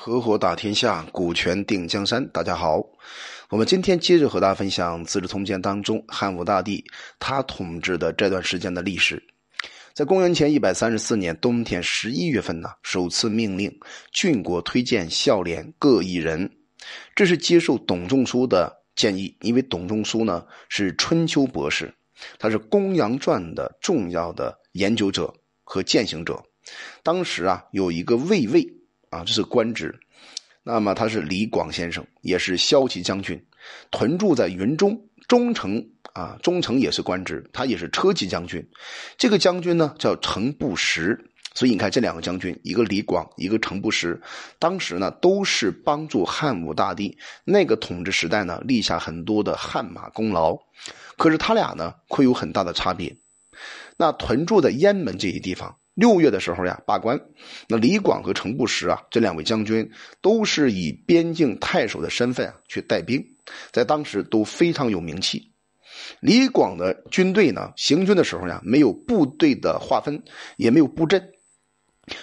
合伙打天下，股权定江山。大家好，我们今天接着和大家分享《资治通鉴》当中汉武大帝他统治的这段时间的历史。在公元前一百三十四年冬天十一月份呢，首次命令郡国推荐孝廉各一人，这是接受董仲舒的建议，因为董仲舒呢是春秋博士，他是《公羊传》的重要的研究者和践行者。当时啊，有一个卫尉。啊，这是官职。那么他是李广先生，也是骁骑将军，屯驻在云中。中丞啊，中丞也是官职，他也是车骑将军。这个将军呢叫程不识。所以你看这两个将军，一个李广，一个程不识，当时呢都是帮助汉武大帝那个统治时代呢立下很多的汗马功劳。可是他俩呢会有很大的差别。那屯驻在雁门这一地方。六月的时候呀，罢官。那李广和程不识啊，这两位将军都是以边境太守的身份啊去带兵，在当时都非常有名气。李广的军队呢，行军的时候呀，没有部队的划分，也没有布阵，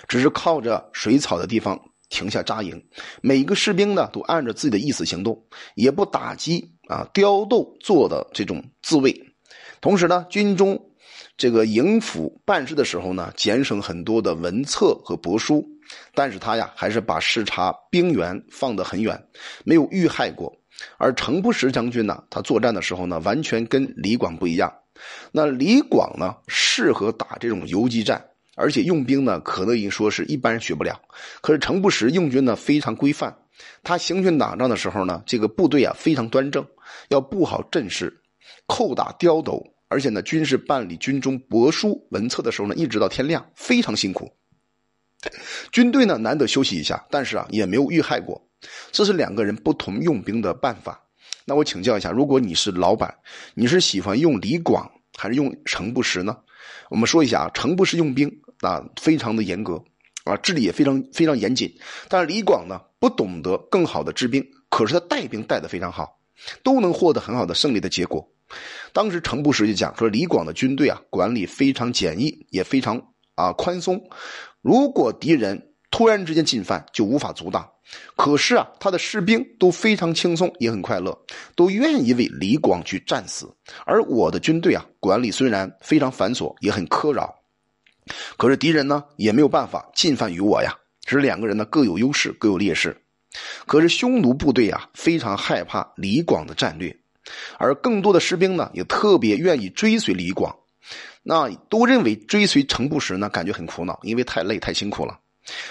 只是靠着水草的地方停下扎营。每个士兵呢，都按照自己的意思行动，也不打击啊刁斗做的这种自卫。同时呢，军中。这个营府办事的时候呢，节省很多的文册和帛书，但是他呀，还是把视察兵员放得很远，没有遇害过。而程不识将军呢，他作战的时候呢，完全跟李广不一样。那李广呢，适合打这种游击战，而且用兵呢，可能已说是一般人学不了。可是程不识用军呢，非常规范，他行军打仗的时候呢，这个部队啊，非常端正，要布好阵势，叩打刁斗。而且呢，军事办理军中帛书文册的时候呢，一直到天亮，非常辛苦。军队呢，难得休息一下，但是啊，也没有遇害过。这是两个人不同用兵的办法。那我请教一下，如果你是老板，你是喜欢用李广还是用程不识呢？我们说一下啊，程不识用兵啊，非常的严格啊，治理也非常非常严谨。但是李广呢，不懂得更好的治兵，可是他带兵带的非常好，都能获得很好的胜利的结果。当时程不识就讲说，李广的军队啊，管理非常简易，也非常啊宽松。如果敌人突然之间进犯，就无法阻挡。可是啊，他的士兵都非常轻松，也很快乐，都愿意为李广去战死。而我的军队啊，管理虽然非常繁琐，也很苛扰，可是敌人呢，也没有办法进犯于我呀。只是两个人呢，各有优势，各有劣势。可是匈奴部队啊，非常害怕李广的战略。而更多的士兵呢，也特别愿意追随李广，那都认为追随程不时呢，感觉很苦恼，因为太累太辛苦了。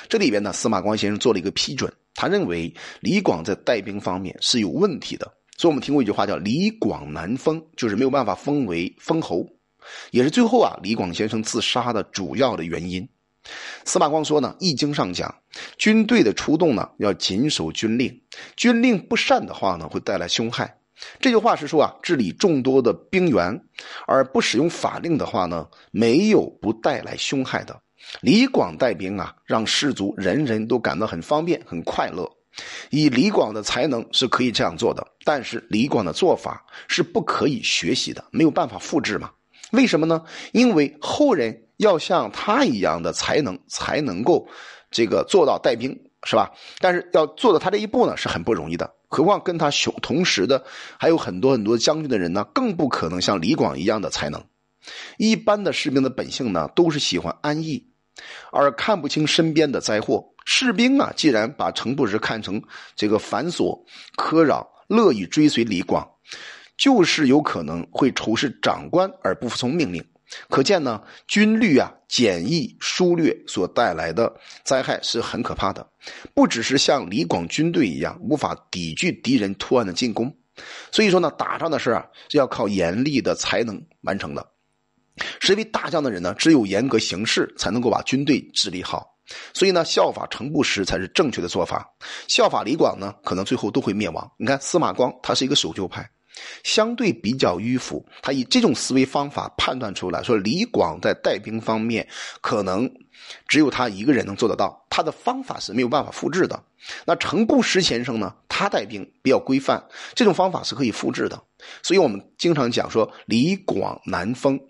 这里边呢，司马光先生做了一个批准，他认为李广在带兵方面是有问题的。所以我们听过一句话叫“李广难封”，就是没有办法封为封侯，也是最后啊李广先生自杀的主要的原因。司马光说呢，《易经》上讲，军队的出动呢要谨守军令，军令不善的话呢，会带来凶害。这句话是说啊，治理众多的兵员而不使用法令的话呢，没有不带来凶害的。李广带兵啊，让士卒人人都感到很方便、很快乐。以李广的才能是可以这样做的，但是李广的做法是不可以学习的，没有办法复制嘛？为什么呢？因为后人要像他一样的才能，才能够这个做到带兵，是吧？但是要做到他这一步呢，是很不容易的。何况跟他同同时的还有很多很多将军的人呢，更不可能像李广一样的才能。一般的士兵的本性呢，都是喜欢安逸，而看不清身边的灾祸。士兵啊，既然把程不识看成这个繁琐苛扰，乐意追随李广，就是有可能会仇视长官而不服从命令。可见呢，军律啊简易疏略所带来的灾害是很可怕的，不只是像李广军队一样无法抵御敌人突然的进攻，所以说呢，打仗的事啊是要靠严厉的才能完成的。身为大将的人呢，只有严格行事，才能够把军队治理好。所以呢，效法程不识才是正确的做法，效法李广呢，可能最后都会灭亡。你看司马光，他是一个守旧派。相对比较迂腐，他以这种思维方法判断出来说，李广在带兵方面可能只有他一个人能做得到，他的方法是没有办法复制的。那程不识先生呢，他带兵比较规范，这种方法是可以复制的。所以我们经常讲说李广难封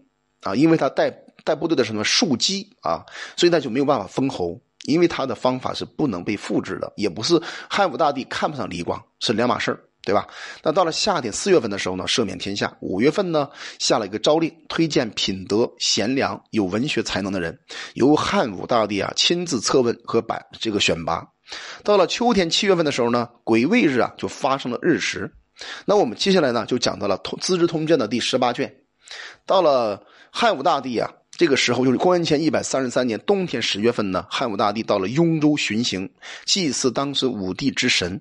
啊，因为他带带部队的什么庶几啊，所以他就没有办法封侯。因为他的方法是不能被复制的，也不是汉武大帝看不上李广，是两码事儿。对吧？那到了夏天四月份的时候呢，赦免天下。五月份呢，下了一个诏令，推荐品德贤良、有文学才能的人，由汉武大帝啊亲自测问和把这个选拔。到了秋天七月份的时候呢，癸未日啊就发生了日食。那我们接下来呢就讲到了《通资治通鉴》的第十八卷。到了汉武大帝啊这个时候，就是公元前一百三十三年冬天十月份呢，汉武大帝到了雍州巡行，祭祀当时武帝之神。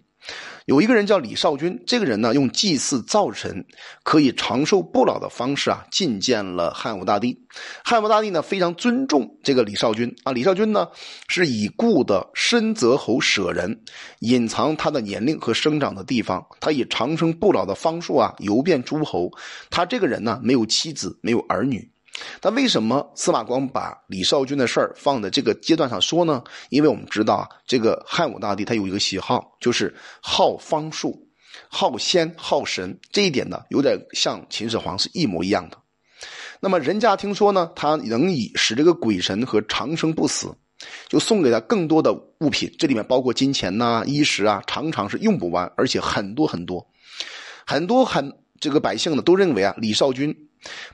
有一个人叫李少君，这个人呢用祭祀灶神可以长寿不老的方式啊觐见了汉武大帝。汉武大帝呢非常尊重这个李少君啊。李少君呢是已故的深泽侯舍人，隐藏他的年龄和生长的地方。他以长生不老的方术啊游遍诸侯。他这个人呢没有妻子，没有儿女。但为什么司马光把李少君的事儿放在这个阶段上说呢？因为我们知道啊，这个汉武大帝他有一个喜好，就是好方术、好仙、好神，这一点呢，有点像秦始皇是一模一样的。那么人家听说呢，他能以使这个鬼神和长生不死，就送给他更多的物品，这里面包括金钱呐、衣食啊，常常是用不完，而且很多很多，很多很这个百姓呢都认为啊，李少君。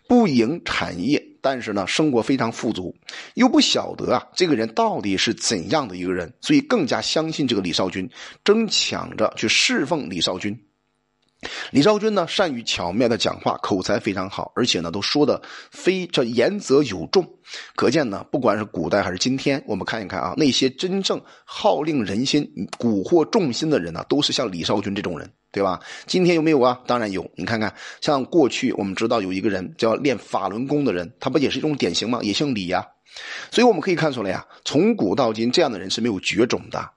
不营产业，但是呢，生活非常富足，又不晓得啊，这个人到底是怎样的一个人，所以更加相信这个李少君，争抢着去侍奉李少君。李少君呢，善于巧妙的讲话，口才非常好，而且呢，都说的非这言则有重。可见呢，不管是古代还是今天，我们看一看啊，那些真正号令人心、蛊惑众心的人呢，都是像李少君这种人。对吧？今天有没有啊？当然有。你看看，像过去我们知道有一个人叫练法轮功的人，他不也是一种典型吗？也姓李呀。所以我们可以看出来呀，从古到今，这样的人是没有绝种的。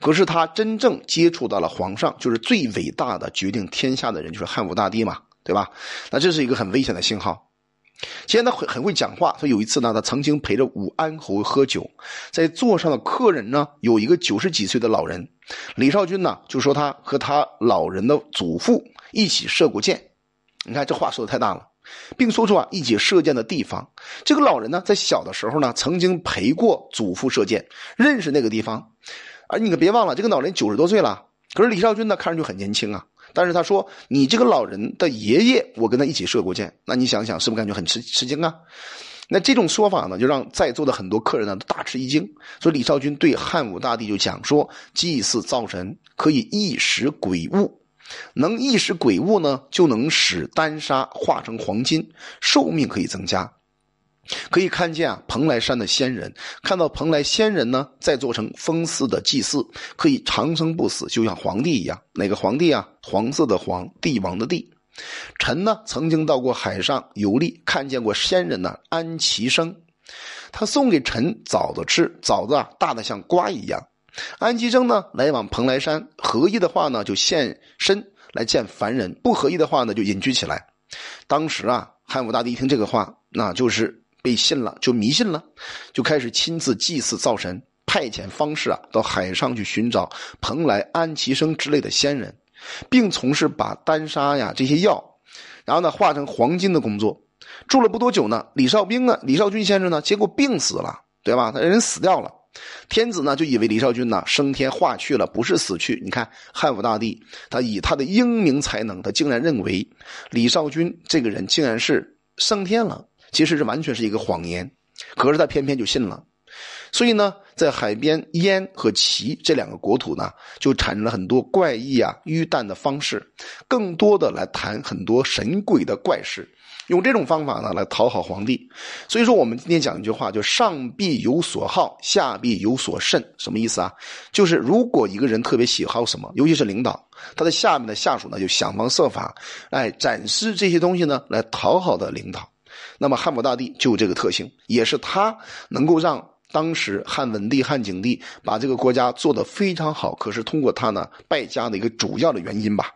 可是他真正接触到了皇上，就是最伟大的决定天下的人，就是汉武大帝嘛，对吧？那这是一个很危险的信号。现在他很很会讲话，说有一次呢，他曾经陪着武安侯喝酒，在座上的客人呢，有一个九十几岁的老人，李少君呢就说他和他老人的祖父一起射过箭，你看这话说的太大了，并说出啊一起射箭的地方。这个老人呢在小的时候呢曾经陪过祖父射箭，认识那个地方，而你可别忘了，这个老人九十多岁了，可是李少君呢看上去很年轻啊。但是他说：“你这个老人的爷爷，我跟他一起射过箭。那你想想，是不是感觉很吃吃惊啊？那这种说法呢，就让在座的很多客人呢都大吃一惊。所以李少君对汉武大帝就讲说：祭祀灶神可以一时鬼物，能一时鬼物呢，就能使丹砂化成黄金，寿命可以增加。”可以看见啊，蓬莱山的仙人，看到蓬莱仙人呢，在做成封祀的祭祀，可以长生不死，就像皇帝一样。哪个皇帝啊？黄色的黄，帝王的帝。臣呢，曾经到过海上游历，看见过仙人呢，安其生。他送给臣枣子吃，枣子啊，大的像瓜一样。安其生呢，来往蓬莱山，合意的话呢，就现身来见凡人；不合意的话呢，就隐居起来。当时啊，汉武大帝一听这个话，那就是。被信了，就迷信了，就开始亲自祭祀灶神，派遣方士啊到海上去寻找蓬莱安其生之类的仙人，并从事把丹砂呀这些药，然后呢化成黄金的工作。住了不多久呢，李少兵呢，李少君先生呢，结果病死了，对吧？他人死掉了，天子呢就以为李少君呢升天化去了，不是死去。你看汉武大帝，他以他的英明才能，他竟然认为李少君这个人竟然是升天了。其实这完全是一个谎言，可是他偏偏就信了，所以呢，在海边燕和齐这两个国土呢，就产生了很多怪异啊、迂诞的方式，更多的来谈很多神鬼的怪事，用这种方法呢来讨好皇帝。所以说，我们今天讲一句话，就上必有所好，下必有所甚。什么意思啊？就是如果一个人特别喜好什么，尤其是领导，他的下面的下属呢，就想方设法，哎，展示这些东西呢，来讨好的领导。那么汉武大帝就有这个特性，也是他能够让当时汉文帝、汉景帝把这个国家做得非常好。可是通过他呢败家的一个主要的原因吧。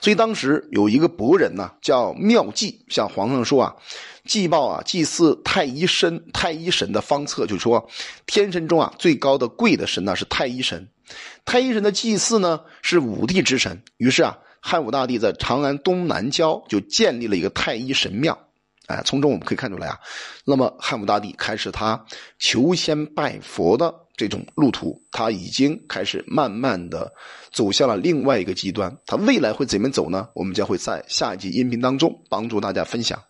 所以当时有一个伯人呢叫妙计，向皇上说啊，祭报啊祭祀太医神，太医神的方策，就说天神中啊最高的贵的神呢是太医神，太医神的祭祀呢是武帝之神。于是啊。汉武大帝在长安东南郊就建立了一个太医神庙，哎，从中我们可以看出来啊，那么汉武大帝开始他求仙拜佛的这种路途，他已经开始慢慢的走向了另外一个极端。他未来会怎么走呢？我们将会在下一集音频当中帮助大家分享。